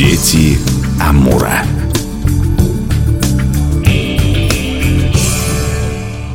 Дети Амура.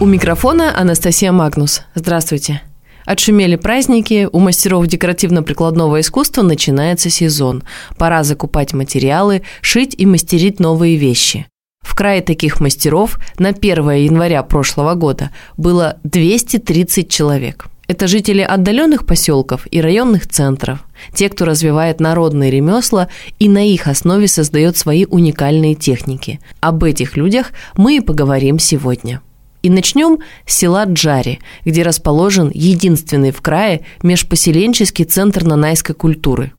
У микрофона Анастасия Магнус. Здравствуйте. Отшумели праздники, у мастеров декоративно-прикладного искусства начинается сезон. Пора закупать материалы, шить и мастерить новые вещи. В крае таких мастеров на 1 января прошлого года было 230 человек. Это жители отдаленных поселков и районных центров, те, кто развивает народные ремесла и на их основе создает свои уникальные техники. Об этих людях мы и поговорим сегодня. И начнем с села Джари, где расположен единственный в крае межпоселенческий центр нанайской культуры.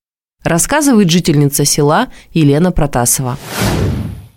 Рассказывает жительница села Елена Протасова.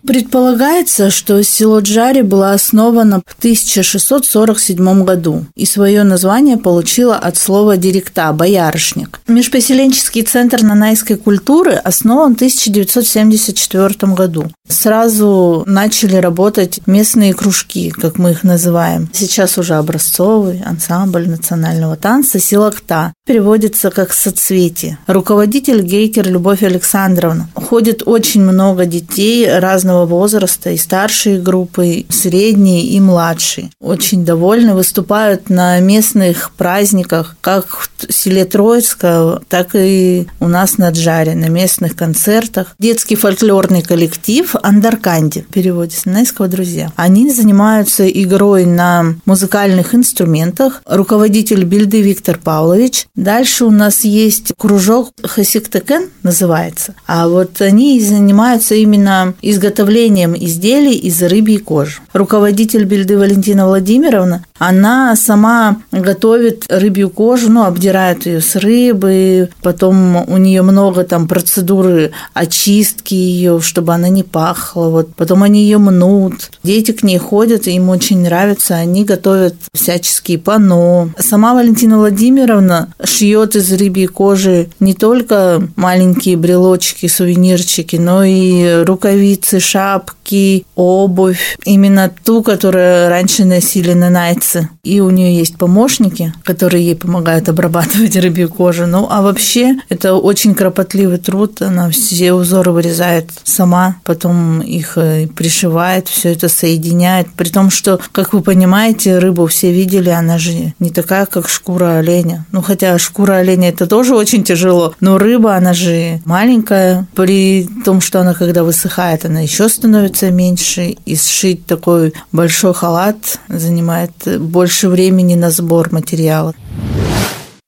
Предполагается, что село Джари было основано в 1647 году, и свое название получило от слова «директа» – «боярышник». Межпоселенческий центр нанайской культуры основан в 1974 году. Сразу начали работать местные кружки, как мы их называем. Сейчас уже образцовый ансамбль национального танца «Силакта». Переводится как «соцветие». Руководитель Гейкер Любовь Александровна. Ходит очень много детей разного разного возраста, и старшие группы, и средние и младшие. Очень довольны, выступают на местных праздниках, как в селе Троицкое, так и у нас на Джаре, на местных концертах. Детский фольклорный коллектив Андарканди, в переводе с нанайского «друзья». Они занимаются игрой на музыкальных инструментах. Руководитель Бильды Виктор Павлович. Дальше у нас есть кружок Хасиктекен называется. А вот они занимаются именно изготовлением изготовлением изделий из рыбьей кожи. Руководитель Бельды Валентина Владимировна, она сама готовит рыбью кожу, ну, обдирает ее с рыбы, потом у нее много там процедуры очистки ее, чтобы она не пахла, вот. Потом они ее мнут. Дети к ней ходят, им очень нравится, они готовят всяческие пано. Сама Валентина Владимировна шьет из рыбьей кожи не только маленькие брелочки, сувенирчики, но и рукавицы, шапки, обувь, именно ту, которую раньше носили на нанайцы. И у нее есть помощники, которые ей помогают обрабатывать рыбью кожу. Ну, а вообще это очень кропотливый труд. Она все узоры вырезает сама, потом их э, пришивает, все это соединяет. При том, что, как вы понимаете, рыбу все видели, она же не такая, как шкура оленя. Ну, хотя шкура оленя это тоже очень тяжело, но рыба, она же маленькая, при том, что она, когда высыхает, она еще становится меньше, и сшить такой большой халат занимает больше времени на сбор материала.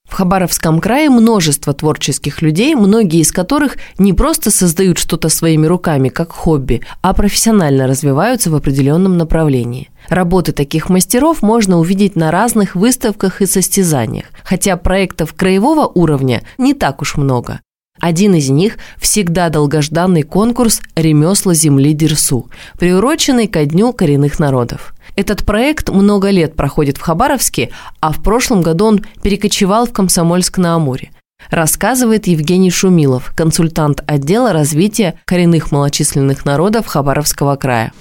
В Хабаровском крае множество творческих людей, многие из которых не просто создают что-то своими руками, как хобби, а профессионально развиваются в определенном направлении. Работы таких мастеров можно увидеть на разных выставках и состязаниях, хотя проектов краевого уровня не так уж много. Один из них – всегда долгожданный конкурс «Ремесла земли Дерсу», приуроченный ко Дню коренных народов. Этот проект много лет проходит в Хабаровске, а в прошлом году он перекочевал в Комсомольск-на-Амуре. Рассказывает Евгений Шумилов, консультант отдела развития коренных малочисленных народов Хабаровского края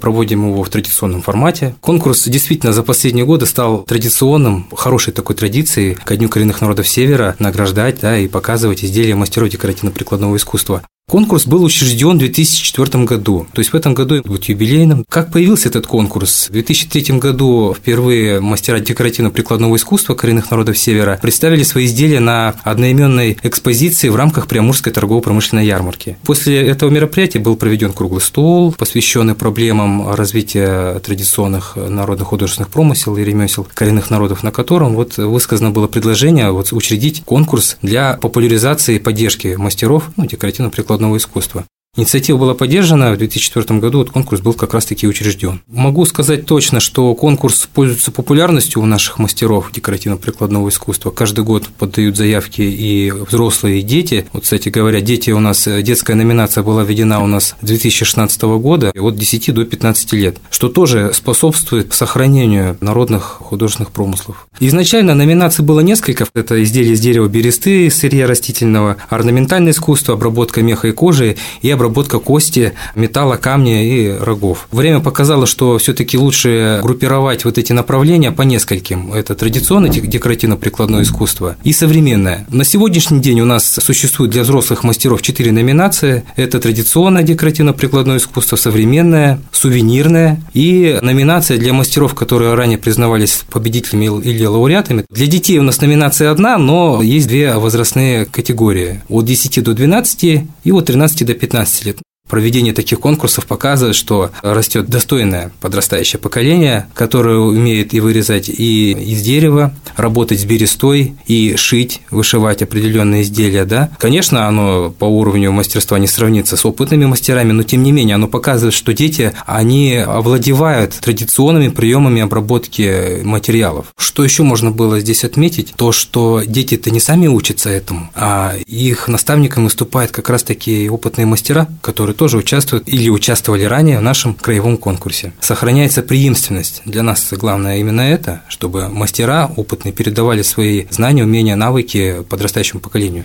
проводим его в традиционном формате. Конкурс действительно за последние годы стал традиционным, хорошей такой традицией ко Дню коренных народов Севера награждать да, и показывать изделия мастеров декоративно-прикладного искусства. Конкурс был учрежден в 2004 году, то есть в этом году вот юбилейном. Как появился этот конкурс? В 2003 году впервые мастера декоративно-прикладного искусства коренных народов Севера представили свои изделия на одноименной экспозиции в рамках Приамурской торгово-промышленной ярмарки. После этого мероприятия был проведен круглый стол, посвященный проблемам развития традиционных народных художественных промысел и ремесел коренных народов, на котором вот высказано было предложение вот учредить конкурс для популяризации и поддержки мастеров ну, декоративно-прикладного прикладного искусства. Инициатива была поддержана, в 2004 году вот конкурс был как раз-таки учрежден. Могу сказать точно, что конкурс пользуется популярностью у наших мастеров декоративно-прикладного искусства. Каждый год подают заявки и взрослые, и дети. Вот, кстати говоря, дети у нас, детская номинация была введена у нас с 2016 года от 10 до 15 лет, что тоже способствует сохранению народных художественных промыслов. Изначально номинаций было несколько. Это изделия из дерева бересты, сырья растительного, орнаментальное искусство, обработка меха и кожи и обработка обработка кости, металла, камня и рогов. Время показало, что все-таки лучше группировать вот эти направления по нескольким. Это традиционное декоративно-прикладное искусство и современное. На сегодняшний день у нас существует для взрослых мастеров четыре номинации. Это традиционное декоративно-прикладное искусство, современное, сувенирное и номинация для мастеров, которые ранее признавались победителями или лауреатами. Для детей у нас номинация одна, но есть две возрастные категории. От 10 до 12 и от 13 до 15 лет. Проведение таких конкурсов показывает, что растет достойное подрастающее поколение, которое умеет и вырезать и из дерева, работать с берестой, и шить, вышивать определенные изделия. Да? Конечно, оно по уровню мастерства не сравнится с опытными мастерами, но тем не менее оно показывает, что дети, они овладевают традиционными приемами обработки материалов. Что еще можно было здесь отметить? То, что дети-то не сами учатся этому, а их наставником выступают как раз такие опытные мастера, которые тоже участвуют или участвовали ранее в нашем краевом конкурсе. Сохраняется преемственность. Для нас главное именно это, чтобы мастера опытные передавали свои знания, умения, навыки подрастающему поколению.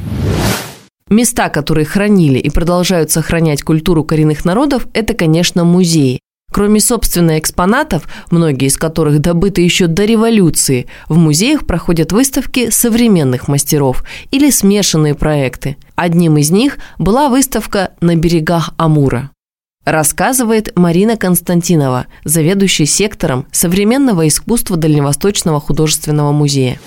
Места, которые хранили и продолжают сохранять культуру коренных народов, это, конечно, музеи. Кроме собственных экспонатов, многие из которых добыты еще до революции, в музеях проходят выставки современных мастеров или смешанные проекты. Одним из них была выставка «На берегах Амура». Рассказывает Марина Константинова, заведующая сектором современного искусства Дальневосточного художественного музея.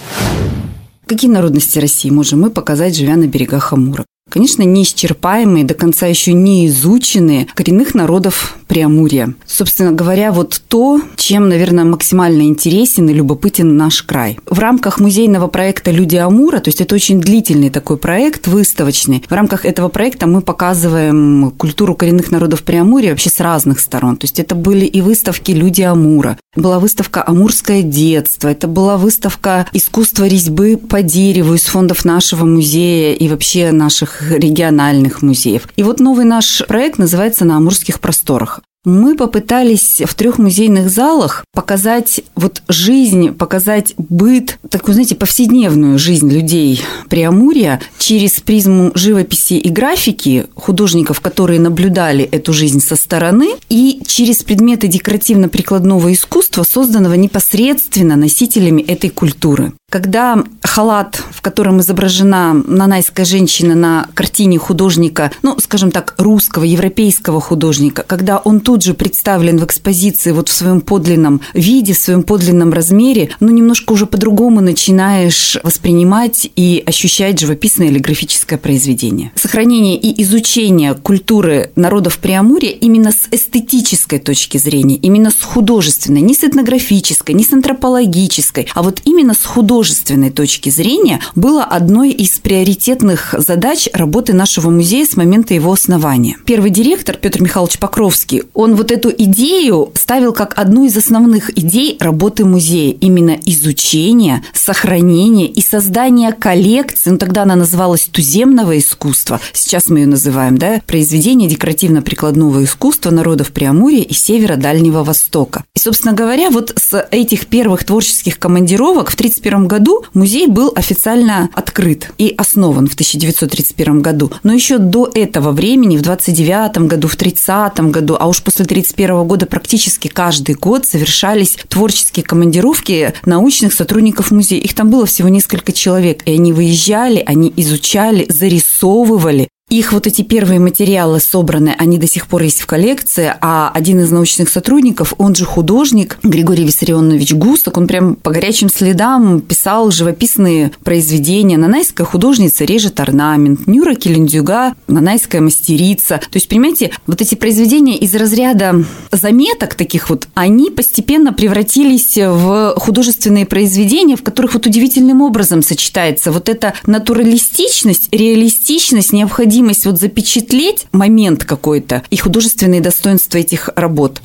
Какие народности России можем мы показать, живя на берегах Амура? Конечно, неисчерпаемые, до конца еще не изученные коренных народов Преамурья. Собственно говоря, вот то, чем, наверное, максимально интересен и любопытен наш край. В рамках музейного проекта «Люди Амура», то есть это очень длительный такой проект, выставочный, в рамках этого проекта мы показываем культуру коренных народов Преамурья вообще с разных сторон. То есть это были и выставки «Люди Амура», была выставка «Амурское детство», это была выставка искусства резьбы по дереву из фондов нашего музея и вообще наших региональных музеев. И вот новый наш проект называется «На амурских просторах». Мы попытались в трех музейных залах показать вот жизнь, показать быт, такую, знаете, повседневную жизнь людей Преамурья через призму живописи и графики художников, которые наблюдали эту жизнь со стороны, и через предметы декоративно-прикладного искусства, созданного непосредственно носителями этой культуры. Когда халат, в котором изображена нанайская женщина на картине художника, ну, скажем так, русского, европейского художника, когда он тут же представлен в экспозиции вот в своем подлинном виде, в своем подлинном размере, ну, немножко уже по-другому начинаешь воспринимать и ощущать живописное или графическое произведение. Сохранение и изучение культуры народов Преамурья именно с эстетической точки зрения, именно с художественной, не с этнографической, не с антропологической, а вот именно с художественной художественной точки зрения было одной из приоритетных задач работы нашего музея с момента его основания. Первый директор Петр Михайлович Покровский, он вот эту идею ставил как одну из основных идей работы музея. Именно изучение, сохранение и создание коллекции, ну тогда она называлась туземного искусства, сейчас мы ее называем, да, произведение декоративно-прикладного искусства народов Преамурья и Севера Дальнего Востока. И, собственно говоря, вот с этих первых творческих командировок в 1931 году музей был официально открыт и основан в 1931 году. Но еще до этого времени, в 29 году, в 30 году, а уж после 31 года практически каждый год совершались творческие командировки научных сотрудников музея. Их там было всего несколько человек, и они выезжали, они изучали, зарисовывали их вот эти первые материалы собраны, они до сих пор есть в коллекции, а один из научных сотрудников, он же художник, Григорий Виссарионович Гусак, он прям по горячим следам писал живописные произведения. Нанайская художница режет орнамент, Нюра Келендюга, нанайская мастерица. То есть, понимаете, вот эти произведения из разряда заметок таких вот, они постепенно превратились в художественные произведения, в которых вот удивительным образом сочетается вот эта натуралистичность, реалистичность, необходимость необходимость вот запечатлеть момент какой-то и художественные достоинства этих работ.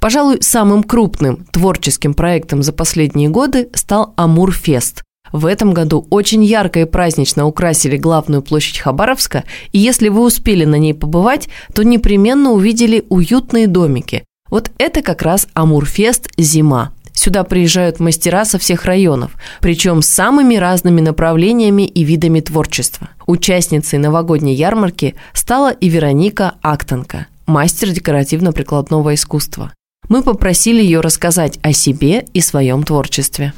Пожалуй, самым крупным творческим проектом за последние годы стал Амурфест. В этом году очень ярко и празднично украсили главную площадь Хабаровска, и если вы успели на ней побывать, то непременно увидели уютные домики. Вот это как раз Амурфест «Зима». Сюда приезжают мастера со всех районов, причем с самыми разными направлениями и видами творчества. Участницей новогодней ярмарки стала и Вероника Актенко, мастер декоративно-прикладного искусства. Мы попросили ее рассказать о себе и своем творчестве.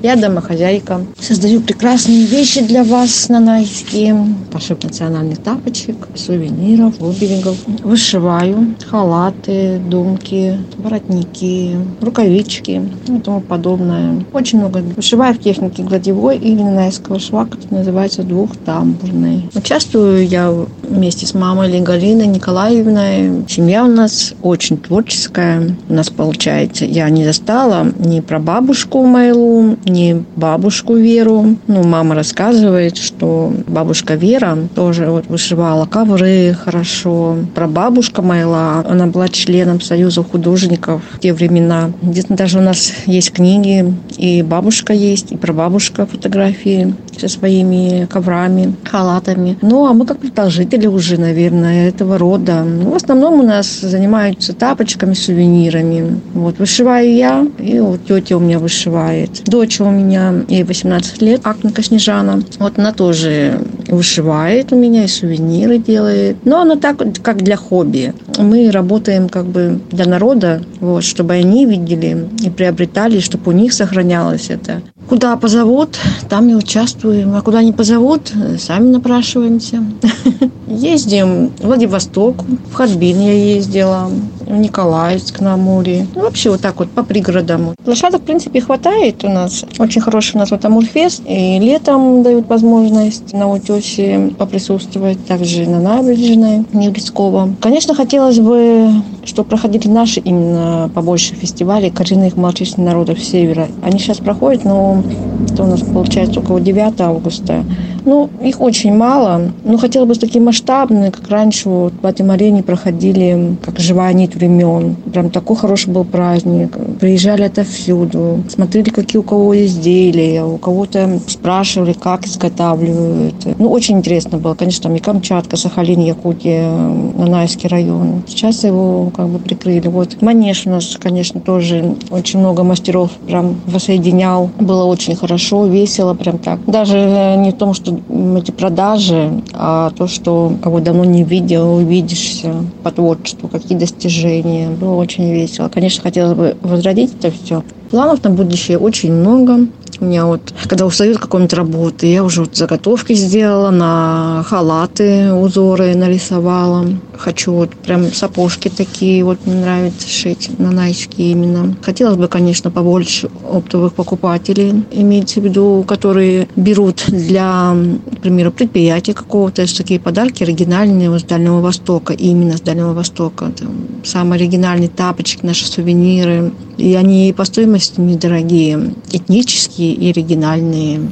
Я домохозяйка. Создаю прекрасные вещи для вас нанайские. Пошив национальных тапочек, сувениров, оберегов. Вышиваю халаты, думки, воротники, рукавички и тому подобное. Очень много. Вышиваю в технике гладевой или нанайского шва, который называется двухтамбурный. Участвую я вместе с мамой Галиной Николаевной. Семья у нас очень творческая. У нас получается. Я не застала ни про бабушку Майлу, не бабушку Веру. Ну, мама рассказывает, что бабушка Вера тоже вот вышивала ковры хорошо. Про бабушка Майла, она была членом Союза художников в те времена. Где-то даже у нас есть книги, и бабушка есть, и про бабушка фотографии со своими коврами, халатами. Ну, а мы как продолжители уже, наверное, этого рода. Ну, в основном у нас занимаются тапочками, сувенирами. Вот, вышиваю я, и вот тетя у меня вышивает. Дочь у меня, ей 18 лет, Акника Снежана. Вот она тоже вышивает у меня и сувениры делает. Но она так, как для хобби. Мы работаем как бы для народа, вот, чтобы они видели и приобретали, чтобы у них сохранялось это. Куда позовут, там и участвуем. А куда не позовут, сами напрашиваемся. Ездим в Владивосток, в Хадбин я ездила, в Николаевск на море. Ну, вообще вот так вот по пригородам. Лошадок, в принципе, хватает у нас. Очень хороший у нас вот Амурфест. И летом дают возможность на утесе поприсутствовать. Также на набережной Неврицкого. Конечно, хотелось бы, чтобы проходили наши именно побольше фестивалей коренных малочисленных народов Севера. Они сейчас проходят, но это у нас получается около 9 августа. Ну, их очень мало. Но хотелось бы такие масштабные, как раньше вот в этой арене проходили, как живая нить времен. Прям такой хороший был праздник. Приезжали отовсюду, смотрели, какие у кого изделия, у кого-то спрашивали, как изготавливают. Ну, очень интересно было. Конечно, там и Камчатка, Сахалин, Якутия, Нанайский район. Сейчас его как бы прикрыли. Вот Манеж у нас, конечно, тоже очень много мастеров прям воссоединял. Было очень хорошо, весело, прям так. Даже не в том, что эти продажи, а то, что кого давно не видел, увидишься по творчеству, какие достижения. Было очень весело. Конечно, хотелось бы возродить это все. Планов на будущее очень много. У меня вот, когда устают какой-нибудь работы, я уже вот заготовки сделала на халаты, узоры нарисовала. Хочу вот прям сапожки такие, вот мне нравится шить на найчики именно. Хотелось бы, конечно, побольше оптовых покупателей, имеется в виду, которые берут для, к примеру, предприятия какого-то, такие подарки оригинальные вот с Дальнего Востока, именно с Дальнего Востока. Там, самые оригинальные тапочки, наши сувениры. И они по стоимости недорогие, этнические и оригинальные.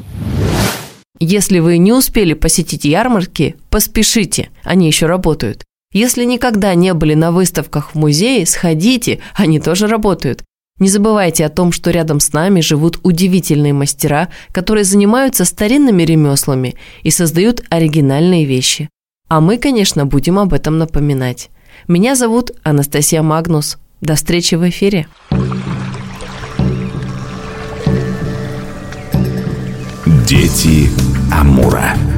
Если вы не успели посетить ярмарки, поспешите, они еще работают. Если никогда не были на выставках в музее, сходите, они тоже работают. Не забывайте о том, что рядом с нами живут удивительные мастера, которые занимаются старинными ремеслами и создают оригинальные вещи. А мы, конечно, будем об этом напоминать. Меня зовут Анастасия Магнус. До встречи в эфире. Дети Амура.